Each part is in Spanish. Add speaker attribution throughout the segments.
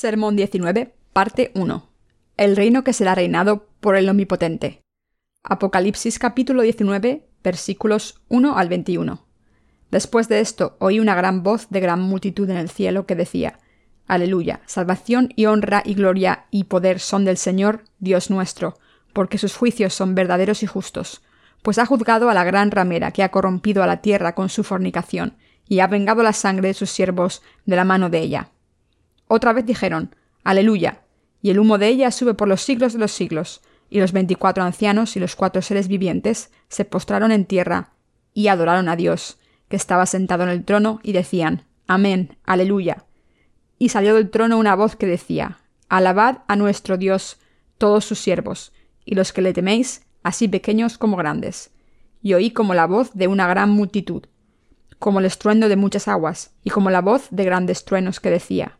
Speaker 1: Sermón 19, parte 1. El reino que será reinado por el Omnipotente. Apocalipsis capítulo 19, versículos 1 al 21. Después de esto oí una gran voz de gran multitud en el cielo que decía, Aleluya, salvación y honra y gloria y poder son del Señor, Dios nuestro, porque sus juicios son verdaderos y justos, pues ha juzgado a la gran ramera que ha corrompido a la tierra con su fornicación, y ha vengado la sangre de sus siervos de la mano de ella. Otra vez dijeron, Aleluya, y el humo de ella sube por los siglos de los siglos. Y los veinticuatro ancianos y los cuatro seres vivientes se postraron en tierra y adoraron a Dios, que estaba sentado en el trono, y decían, Amén, Aleluya. Y salió del trono una voz que decía, Alabad a nuestro Dios, todos sus siervos, y los que le teméis, así pequeños como grandes. Y oí como la voz de una gran multitud, como el estruendo de muchas aguas, y como la voz de grandes truenos que decía,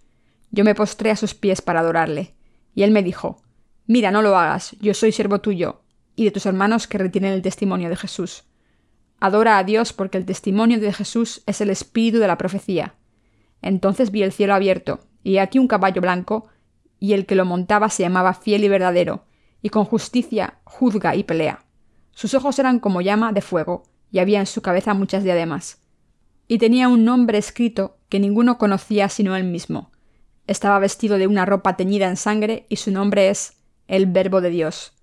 Speaker 1: Yo me postré a sus pies para adorarle. Y él me dijo, Mira, no lo hagas, yo soy siervo tuyo, y de tus hermanos que retienen el testimonio de Jesús. Adora a Dios porque el testimonio de Jesús es el espíritu de la profecía. Entonces vi el cielo abierto, y aquí un caballo blanco, y el que lo montaba se llamaba fiel y verdadero, y con justicia juzga y pelea. Sus ojos eran como llama de fuego, y había en su cabeza muchas diademas. Y tenía un nombre escrito que ninguno conocía sino él mismo. Estaba vestido de una ropa teñida en sangre y su nombre es el Verbo de Dios.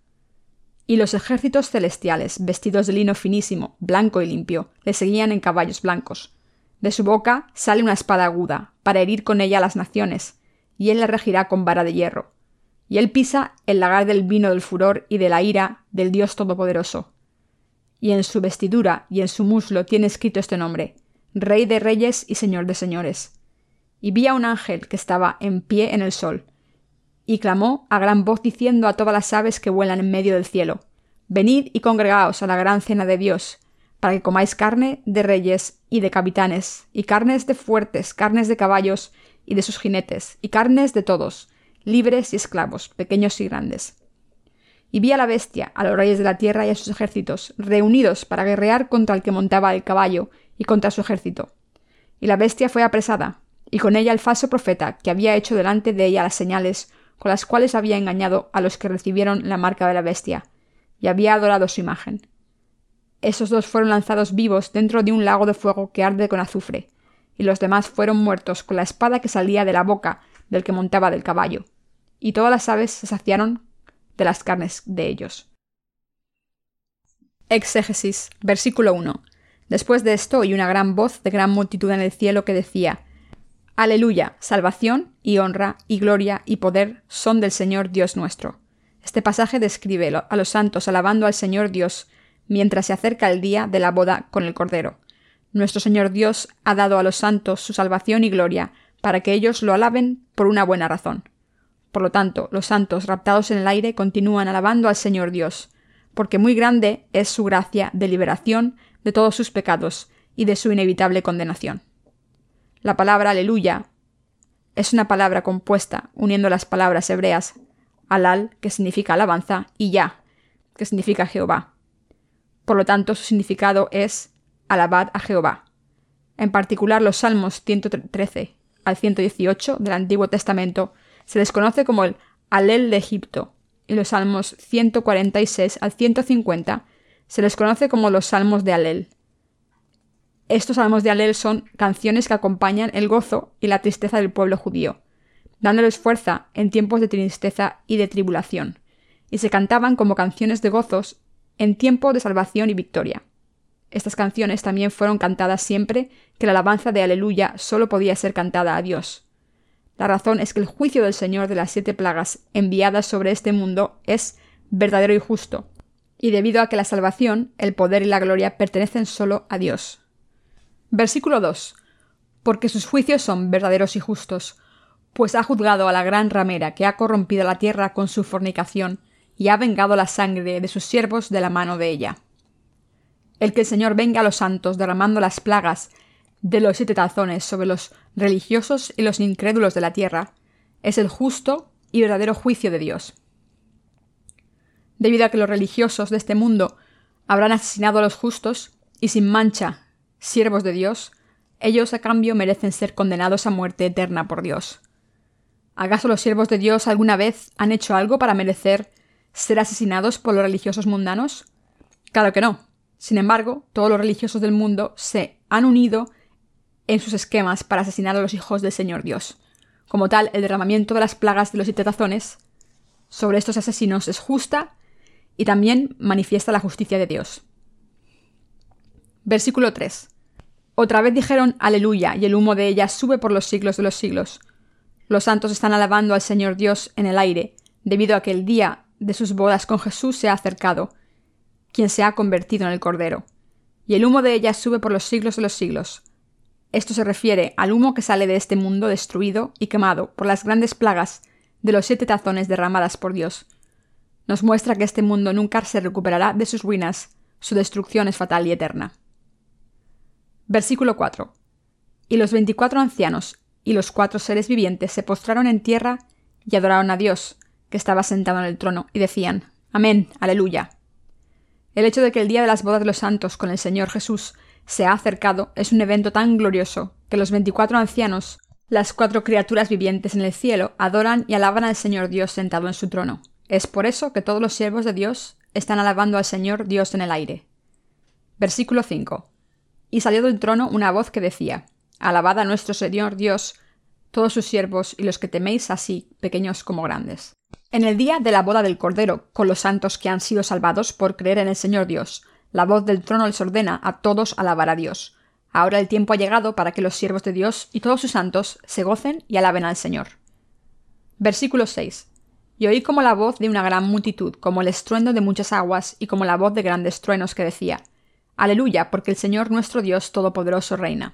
Speaker 1: Y los ejércitos celestiales, vestidos de lino finísimo, blanco y limpio, le seguían en caballos blancos. De su boca sale una espada aguda, para herir con ella a las naciones, y él la regirá con vara de hierro. Y él pisa el lagar del vino del furor y de la ira del Dios Todopoderoso. Y en su vestidura y en su muslo tiene escrito este nombre, Rey de Reyes y Señor de Señores y vi a un ángel que estaba en pie en el sol, y clamó a gran voz diciendo a todas las aves que vuelan en medio del cielo, Venid y congregaos a la gran cena de Dios, para que comáis carne de reyes y de capitanes, y carnes de fuertes, carnes de caballos y de sus jinetes, y carnes de todos, libres y esclavos, pequeños y grandes. Y vi a la bestia, a los reyes de la tierra y a sus ejércitos, reunidos para guerrear contra el que montaba el caballo y contra su ejército. Y la bestia fue apresada, y con ella el falso profeta, que había hecho delante de ella las señales con las cuales había engañado a los que recibieron la marca de la bestia, y había adorado su imagen. Esos dos fueron lanzados vivos dentro de un lago de fuego que arde con azufre, y los demás fueron muertos con la espada que salía de la boca del que montaba del caballo, y todas las aves se saciaron de las carnes de ellos. Exégesis, versículo 1. Después de esto oí una gran voz de gran multitud en el cielo que decía Aleluya, salvación y honra y gloria y poder son del Señor Dios nuestro. Este pasaje describe a los santos alabando al Señor Dios mientras se acerca el día de la boda con el Cordero. Nuestro Señor Dios ha dado a los santos su salvación y gloria para que ellos lo alaben por una buena razón. Por lo tanto, los santos raptados en el aire continúan alabando al Señor Dios, porque muy grande es su gracia de liberación de todos sus pecados y de su inevitable condenación. La palabra aleluya es una palabra compuesta uniendo las palabras hebreas alal, que significa alabanza, y ya, que significa Jehová. Por lo tanto, su significado es alabad a Jehová. En particular, los Salmos 113 al 118 del Antiguo Testamento se les conoce como el Alel de Egipto, y los Salmos 146 al 150 se les conoce como los Salmos de Alel. Estos salmos de Alel son canciones que acompañan el gozo y la tristeza del pueblo judío, dándoles fuerza en tiempos de tristeza y de tribulación, y se cantaban como canciones de gozos en tiempo de salvación y victoria. Estas canciones también fueron cantadas siempre que la alabanza de Aleluya solo podía ser cantada a Dios. La razón es que el juicio del Señor de las siete plagas enviadas sobre este mundo es verdadero y justo, y debido a que la salvación, el poder y la gloria pertenecen solo a Dios. Versículo 2. Porque sus juicios son verdaderos y justos. pues ha juzgado a la gran ramera que ha corrompido la tierra con su fornicación y ha vengado la sangre de sus siervos de la mano de ella. El que el Señor venga a los santos derramando las plagas de los siete tazones sobre los religiosos y los incrédulos de la tierra, es el justo y verdadero juicio de Dios. Debido a que los religiosos de este mundo habrán asesinado a los justos y sin mancha, siervos de Dios, ellos a cambio merecen ser condenados a muerte eterna por Dios. ¿Acaso los siervos de Dios alguna vez han hecho algo para merecer ser asesinados por los religiosos mundanos? Claro que no. Sin embargo, todos los religiosos del mundo se han unido en sus esquemas para asesinar a los hijos del Señor Dios. Como tal, el derramamiento de las plagas de los siete sobre estos asesinos es justa y también manifiesta la justicia de Dios. Versículo 3. Otra vez dijeron Aleluya, y el humo de ella sube por los siglos de los siglos. Los santos están alabando al Señor Dios en el aire, debido a que el día de sus bodas con Jesús se ha acercado, quien se ha convertido en el Cordero. Y el humo de ella sube por los siglos de los siglos. Esto se refiere al humo que sale de este mundo destruido y quemado por las grandes plagas de los siete tazones derramadas por Dios. Nos muestra que este mundo nunca se recuperará de sus ruinas, su destrucción es fatal y eterna. Versículo 4. Y los veinticuatro ancianos y los cuatro seres vivientes se postraron en tierra y adoraron a Dios, que estaba sentado en el trono, y decían, Amén, aleluya. El hecho de que el día de las bodas de los santos con el Señor Jesús se ha acercado es un evento tan glorioso que los veinticuatro ancianos, las cuatro criaturas vivientes en el cielo, adoran y alaban al Señor Dios sentado en su trono. Es por eso que todos los siervos de Dios están alabando al Señor Dios en el aire. Versículo 5. Y salió del trono una voz que decía, Alabad a nuestro Señor Dios, todos sus siervos y los que teméis así, pequeños como grandes. En el día de la boda del Cordero, con los santos que han sido salvados por creer en el Señor Dios, la voz del trono les ordena a todos alabar a Dios. Ahora el tiempo ha llegado para que los siervos de Dios y todos sus santos se gocen y alaben al Señor. Versículo 6. Y oí como la voz de una gran multitud, como el estruendo de muchas aguas y como la voz de grandes truenos que decía, Aleluya, porque el Señor nuestro Dios Todopoderoso reina.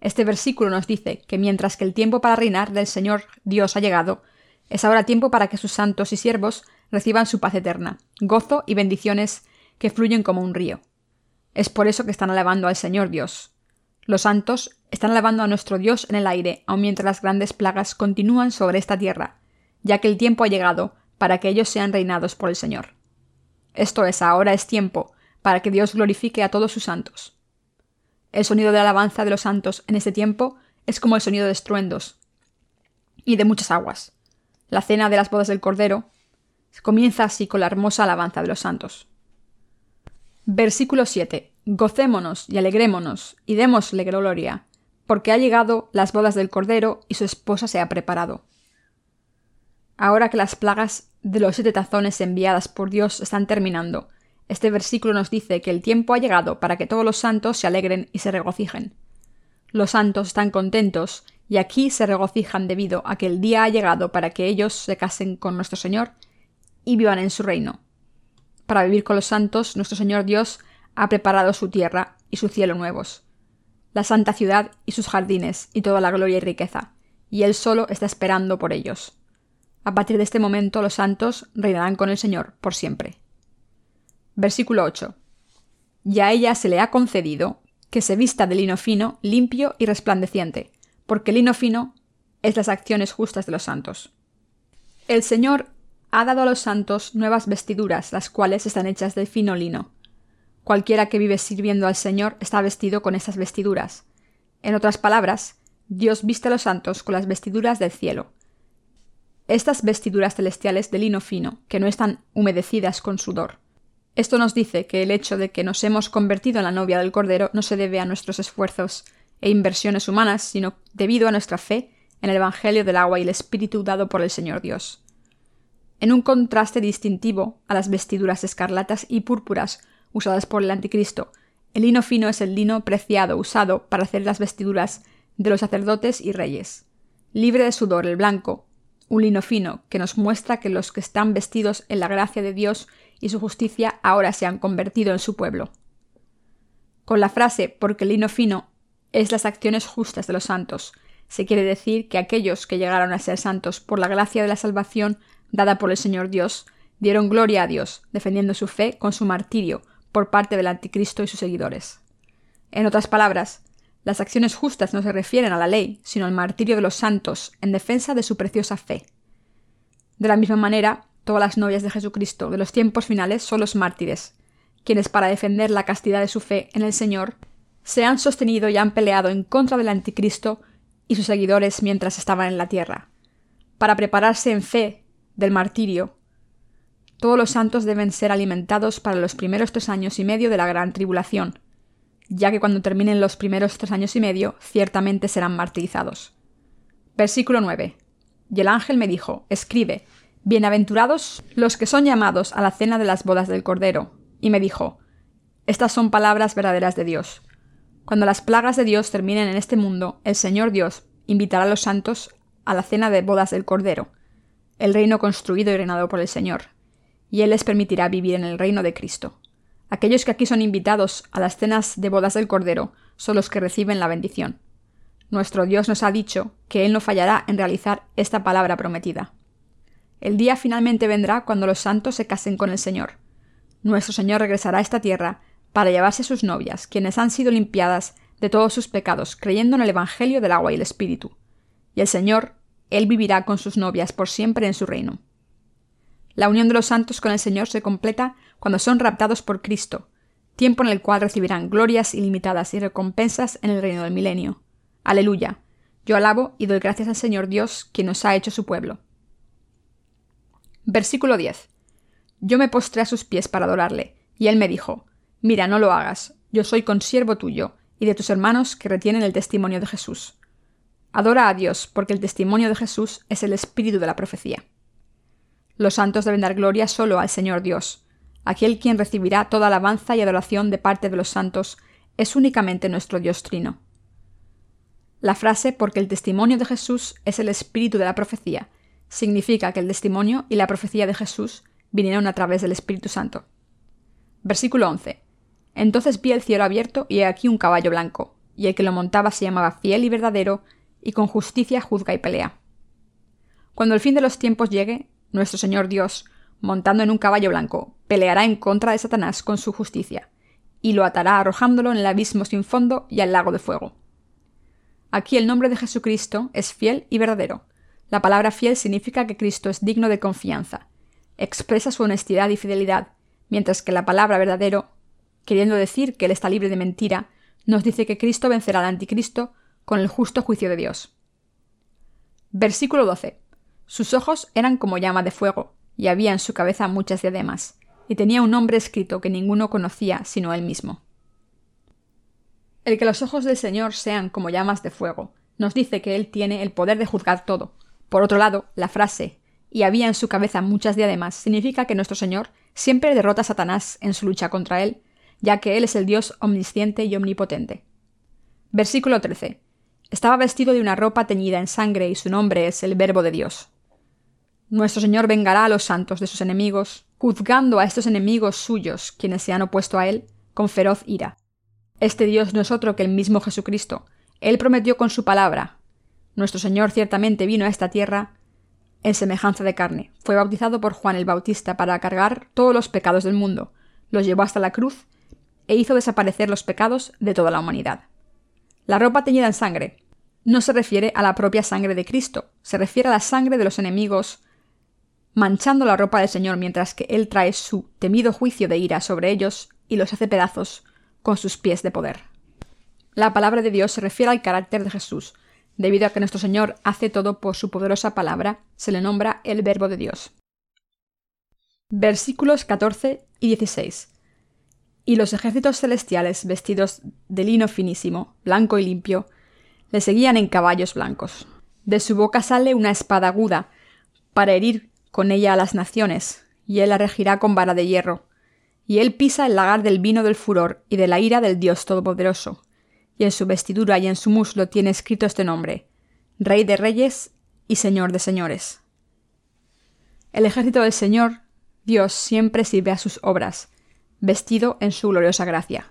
Speaker 1: Este versículo nos dice que mientras que el tiempo para reinar del Señor Dios ha llegado, es ahora tiempo para que sus santos y siervos reciban su paz eterna, gozo y bendiciones que fluyen como un río. Es por eso que están alabando al Señor Dios. Los santos están alabando a nuestro Dios en el aire, aun mientras las grandes plagas continúan sobre esta tierra, ya que el tiempo ha llegado para que ellos sean reinados por el Señor. Esto es, ahora es tiempo para que Dios glorifique a todos sus santos. El sonido de alabanza de los santos en este tiempo es como el sonido de estruendos y de muchas aguas. La cena de las bodas del Cordero comienza así con la hermosa alabanza de los santos. Versículo 7. Gocémonos y alegrémonos y démosle gloria, porque ha llegado las bodas del Cordero y su esposa se ha preparado. Ahora que las plagas de los siete tazones enviadas por Dios están terminando, este versículo nos dice que el tiempo ha llegado para que todos los santos se alegren y se regocijen. Los santos están contentos y aquí se regocijan debido a que el día ha llegado para que ellos se casen con nuestro Señor y vivan en su reino. Para vivir con los santos, nuestro Señor Dios ha preparado su tierra y su cielo nuevos, la santa ciudad y sus jardines y toda la gloria y riqueza, y Él solo está esperando por ellos. A partir de este momento los santos reinarán con el Señor por siempre. Versículo 8. Y a ella se le ha concedido que se vista de lino fino, limpio y resplandeciente, porque el lino fino es las acciones justas de los santos. El Señor ha dado a los santos nuevas vestiduras, las cuales están hechas de fino lino. Cualquiera que vive sirviendo al Señor está vestido con estas vestiduras. En otras palabras, Dios viste a los santos con las vestiduras del cielo. Estas vestiduras celestiales de lino fino, que no están humedecidas con sudor. Esto nos dice que el hecho de que nos hemos convertido en la novia del Cordero no se debe a nuestros esfuerzos e inversiones humanas, sino debido a nuestra fe en el Evangelio del agua y el Espíritu dado por el Señor Dios en un contraste distintivo a las vestiduras escarlatas y púrpuras usadas por el anticristo. El lino fino es el lino preciado usado para hacer las vestiduras de los sacerdotes y reyes. Libre de sudor el blanco, un lino fino que nos muestra que los que están vestidos en la gracia de Dios y su justicia ahora se han convertido en su pueblo. Con la frase porque el lino fino es las acciones justas de los santos, se quiere decir que aquellos que llegaron a ser santos por la gracia de la salvación dada por el Señor Dios, dieron gloria a Dios, defendiendo su fe con su martirio por parte del anticristo y sus seguidores. En otras palabras, las acciones justas no se refieren a la ley, sino al martirio de los santos en defensa de su preciosa fe. De la misma manera, todas las novias de Jesucristo de los tiempos finales son los mártires, quienes para defender la castidad de su fe en el Señor se han sostenido y han peleado en contra del anticristo y sus seguidores mientras estaban en la tierra. Para prepararse en fe del martirio, todos los santos deben ser alimentados para los primeros tres años y medio de la gran tribulación, ya que cuando terminen los primeros tres años y medio, ciertamente serán martirizados. Versículo 9. Y el ángel me dijo, escribe, Bienaventurados los que son llamados a la cena de las bodas del Cordero. Y me dijo, Estas son palabras verdaderas de Dios. Cuando las plagas de Dios terminen en este mundo, el Señor Dios invitará a los santos a la cena de bodas del Cordero, el reino construido y reinado por el Señor, y Él les permitirá vivir en el reino de Cristo. Aquellos que aquí son invitados a las cenas de bodas del Cordero son los que reciben la bendición. Nuestro Dios nos ha dicho que Él no fallará en realizar esta palabra prometida. El día finalmente vendrá cuando los santos se casen con el Señor. Nuestro Señor regresará a esta tierra para llevarse a sus novias, quienes han sido limpiadas de todos sus pecados, creyendo en el Evangelio del agua y el Espíritu. Y el Señor, Él vivirá con sus novias por siempre en su reino. La unión de los santos con el Señor se completa cuando son raptados por Cristo, tiempo en el cual recibirán glorias ilimitadas y recompensas en el reino del milenio. Aleluya. Yo alabo y doy gracias al Señor Dios, quien nos ha hecho su pueblo. Versículo 10. Yo me postré a sus pies para adorarle, y él me dijo, Mira, no lo hagas, yo soy consiervo tuyo, y de tus hermanos que retienen el testimonio de Jesús. Adora a Dios, porque el testimonio de Jesús es el espíritu de la profecía. Los santos deben dar gloria solo al Señor Dios. Aquel quien recibirá toda alabanza y adoración de parte de los santos es únicamente nuestro Dios Trino. La frase porque el testimonio de Jesús es el espíritu de la profecía significa que el testimonio y la profecía de Jesús vinieron a través del Espíritu Santo. Versículo 11. Entonces vi el cielo abierto y he aquí un caballo blanco, y el que lo montaba se llamaba fiel y verdadero, y con justicia juzga y pelea. Cuando el fin de los tiempos llegue, nuestro Señor Dios, montando en un caballo blanco, peleará en contra de Satanás con su justicia, y lo atará arrojándolo en el abismo sin fondo y al lago de fuego. Aquí el nombre de Jesucristo es fiel y verdadero. La palabra fiel significa que Cristo es digno de confianza. Expresa su honestidad y fidelidad, mientras que la palabra verdadero, queriendo decir que Él está libre de mentira, nos dice que Cristo vencerá al anticristo con el justo juicio de Dios. Versículo 12. Sus ojos eran como llama de fuego, y había en su cabeza muchas diademas, y tenía un nombre escrito que ninguno conocía sino él mismo. El que los ojos del Señor sean como llamas de fuego, nos dice que Él tiene el poder de juzgar todo. Por otro lado, la frase y había en su cabeza muchas diademas significa que nuestro Señor siempre derrota a Satanás en su lucha contra Él, ya que Él es el Dios omnisciente y omnipotente. Versículo 13. Estaba vestido de una ropa teñida en sangre y su nombre es el Verbo de Dios. Nuestro Señor vengará a los santos de sus enemigos, juzgando a estos enemigos suyos, quienes se han opuesto a Él, con feroz ira. Este Dios no es otro que el mismo Jesucristo. Él prometió con su palabra. Nuestro Señor ciertamente vino a esta tierra en semejanza de carne. Fue bautizado por Juan el Bautista para cargar todos los pecados del mundo. Los llevó hasta la cruz e hizo desaparecer los pecados de toda la humanidad. La ropa teñida en sangre no se refiere a la propia sangre de Cristo, se refiere a la sangre de los enemigos manchando la ropa del Señor mientras que Él trae su temido juicio de ira sobre ellos y los hace pedazos con sus pies de poder. La palabra de Dios se refiere al carácter de Jesús. Debido a que nuestro Señor hace todo por su poderosa palabra, se le nombra el Verbo de Dios. Versículos 14 y 16. Y los ejércitos celestiales, vestidos de lino finísimo, blanco y limpio, le seguían en caballos blancos. De su boca sale una espada aguda, para herir con ella a las naciones, y él la regirá con vara de hierro. Y él pisa el lagar del vino del furor y de la ira del Dios Todopoderoso. Y en su vestidura y en su muslo tiene escrito este nombre, Rey de Reyes y Señor de Señores. El ejército del Señor, Dios, siempre sirve a sus obras, vestido en su gloriosa gracia.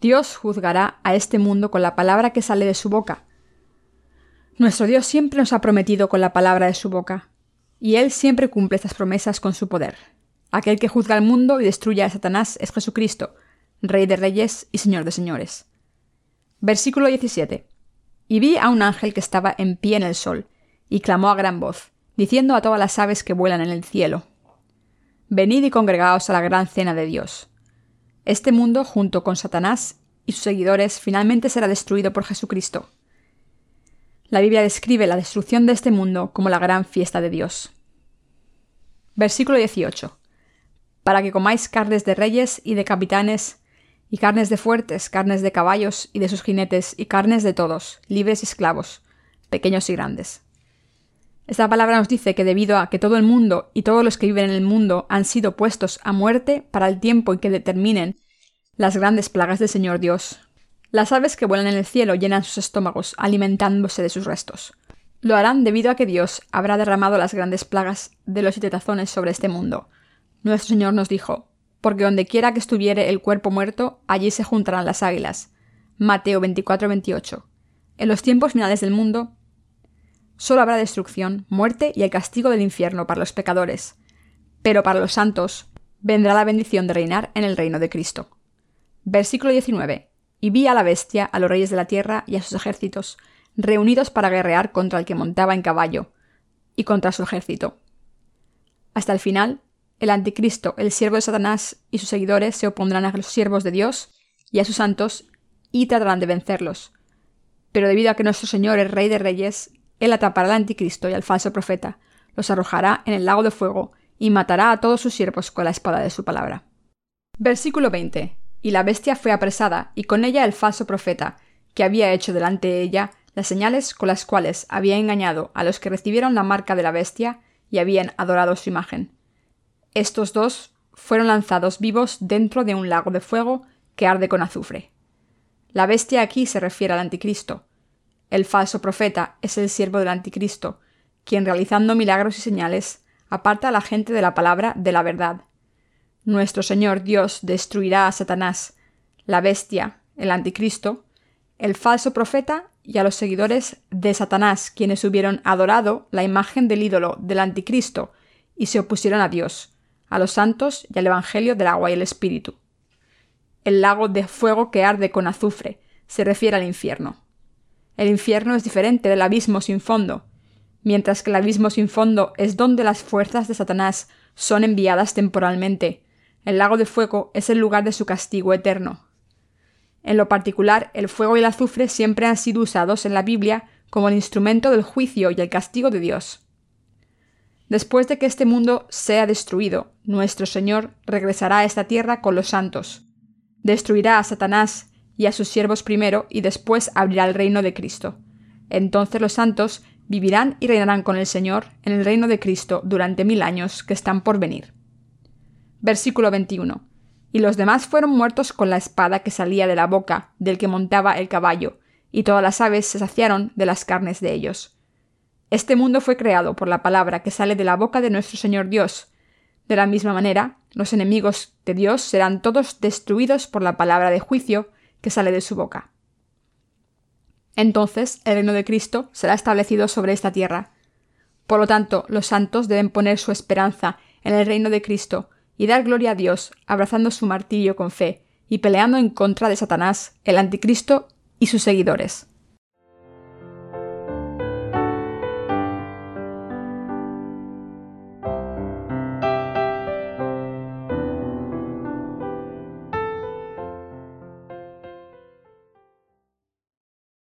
Speaker 1: Dios juzgará a este mundo con la palabra que sale de su boca. Nuestro Dios siempre nos ha prometido con la palabra de su boca, y Él siempre cumple estas promesas con su poder. Aquel que juzga al mundo y destruye a Satanás es Jesucristo, Rey de Reyes y Señor de Señores. Versículo 17. Y vi a un ángel que estaba en pie en el sol, y clamó a gran voz, diciendo a todas las aves que vuelan en el cielo, Venid y congregaos a la gran cena de Dios. Este mundo, junto con Satanás y sus seguidores, finalmente será destruido por Jesucristo. La Biblia describe la destrucción de este mundo como la gran fiesta de Dios. Versículo 18. Para que comáis carnes de reyes y de capitanes, y carnes de fuertes, carnes de caballos y de sus jinetes, y carnes de todos, libres y esclavos, pequeños y grandes. Esta palabra nos dice que debido a que todo el mundo y todos los que viven en el mundo han sido puestos a muerte para el tiempo en que determinen las grandes plagas del Señor Dios, las aves que vuelan en el cielo llenan sus estómagos, alimentándose de sus restos. Lo harán debido a que Dios habrá derramado las grandes plagas de los siete tazones sobre este mundo. Nuestro Señor nos dijo, porque donde quiera que estuviere el cuerpo muerto, allí se juntarán las águilas. Mateo 24-28. En los tiempos finales del mundo, solo habrá destrucción, muerte y el castigo del infierno para los pecadores. Pero para los santos vendrá la bendición de reinar en el reino de Cristo. Versículo 19. Y vi a la bestia, a los reyes de la tierra y a sus ejércitos, reunidos para guerrear contra el que montaba en caballo y contra su ejército. Hasta el final, el anticristo, el siervo de Satanás y sus seguidores se opondrán a los siervos de Dios y a sus santos y tratarán de vencerlos. Pero debido a que nuestro Señor es Rey de Reyes, Él atrapará al anticristo y al falso profeta, los arrojará en el lago de fuego y matará a todos sus siervos con la espada de su palabra. Versículo 20. Y la bestia fue apresada, y con ella el falso profeta, que había hecho delante de ella las señales con las cuales había engañado a los que recibieron la marca de la bestia y habían adorado su imagen. Estos dos fueron lanzados vivos dentro de un lago de fuego que arde con azufre. La bestia aquí se refiere al anticristo. El falso profeta es el siervo del anticristo, quien realizando milagros y señales aparta a la gente de la palabra de la verdad nuestro Señor Dios destruirá a Satanás, la bestia, el anticristo, el falso profeta y a los seguidores de Satanás, quienes hubieron adorado la imagen del ídolo del anticristo y se opusieron a Dios, a los santos y al Evangelio del agua y el Espíritu. El lago de fuego que arde con azufre se refiere al infierno. El infierno es diferente del abismo sin fondo, mientras que el abismo sin fondo es donde las fuerzas de Satanás son enviadas temporalmente el lago de fuego es el lugar de su castigo eterno. En lo particular, el fuego y el azufre siempre han sido usados en la Biblia como el instrumento del juicio y el castigo de Dios. Después de que este mundo sea destruido, nuestro Señor regresará a esta tierra con los santos. Destruirá a Satanás y a sus siervos primero y después abrirá el reino de Cristo. Entonces los santos vivirán y reinarán con el Señor en el reino de Cristo durante mil años que están por venir. Versículo 21. Y los demás fueron muertos con la espada que salía de la boca del que montaba el caballo, y todas las aves se saciaron de las carnes de ellos. Este mundo fue creado por la palabra que sale de la boca de nuestro Señor Dios. De la misma manera, los enemigos de Dios serán todos destruidos por la palabra de juicio que sale de su boca. Entonces el reino de Cristo será establecido sobre esta tierra. Por lo tanto, los santos deben poner su esperanza en el reino de Cristo y dar gloria a Dios, abrazando su martirio con fe y peleando en contra de Satanás, el anticristo y sus seguidores.